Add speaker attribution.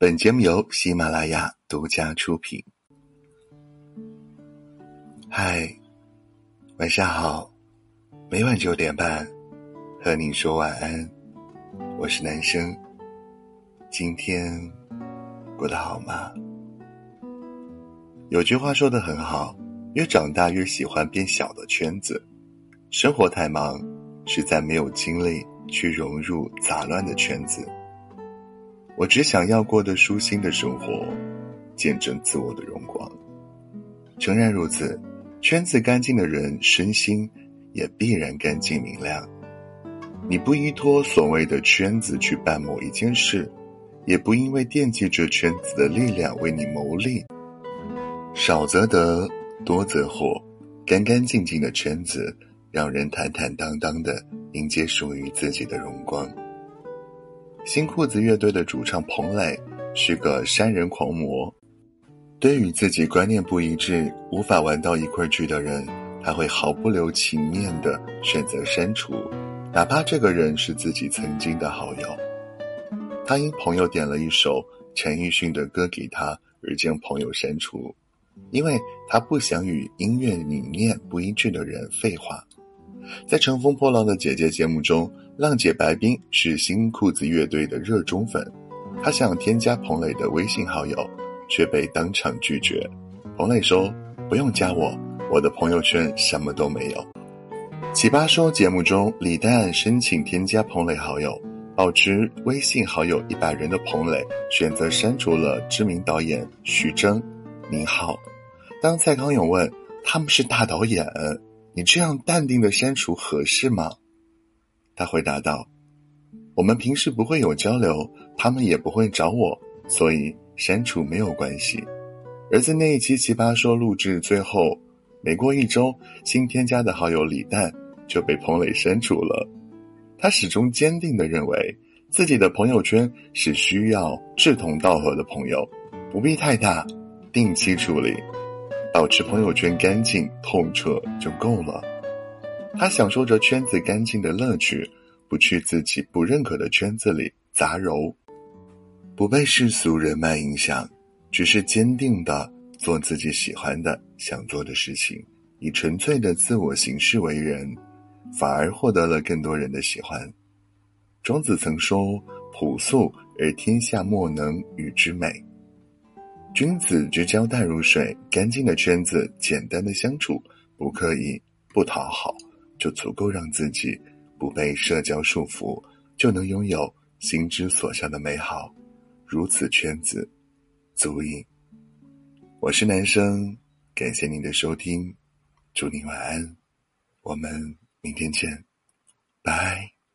Speaker 1: 本节目由喜马拉雅独家出品。嗨，晚上好，每晚九点半和你说晚安。我是男生，今天过得好吗？有句话说的很好，越长大越喜欢变小的圈子，生活太忙，实在没有精力去融入杂乱的圈子。我只想要过得舒心的生活，见证自我的荣光。诚然如此，圈子干净的人，身心也必然干净明亮。你不依托所谓的圈子去办某一件事，也不因为惦记着圈子的力量为你谋利。少则得，多则祸。干干净净的圈子，让人坦坦荡荡的迎接属于自己的荣光。新裤子乐队的主唱彭磊是个删人狂魔，对于自己观念不一致、无法玩到一块去的人，他会毫不留情面的选择删除，哪怕这个人是自己曾经的好友。他因朋友点了一首陈奕迅的歌给他而将朋友删除，因为他不想与音乐理念不一致的人废话。在《乘风破浪的姐姐》节目中。浪姐白冰是新裤子乐队的热衷粉，她想添加彭磊的微信好友，却被当场拒绝。彭磊说：“不用加我，我的朋友圈什么都没有。”奇葩说节目中，李诞申请添加彭磊好友，保持微信好友一百人的彭磊选择删除了知名导演徐峥。您好，当蔡康永问他们是大导演，你这样淡定的删除合适吗？他回答道：“我们平时不会有交流，他们也不会找我，所以删除没有关系。”而在那一期《奇葩说》录制最后，没过一周，新添加的好友李诞就被彭磊删除了。他始终坚定的认为，自己的朋友圈是需要志同道合的朋友，不必太大，定期处理，保持朋友圈干净透彻就够了。他享受着圈子干净的乐趣，不去自己不认可的圈子里杂糅，不被世俗人脉影响，只是坚定的做自己喜欢的、想做的事情，以纯粹的自我形式为人，反而获得了更多人的喜欢。庄子曾说：“朴素而天下莫能与之美。”君子之交淡如水，干净的圈子，简单的相处，不刻意，不讨好。就足够让自己不被社交束缚，就能拥有心之所向的美好。如此圈子，足矣。我是男生，感谢您的收听，祝您晚安，我们明天见，拜。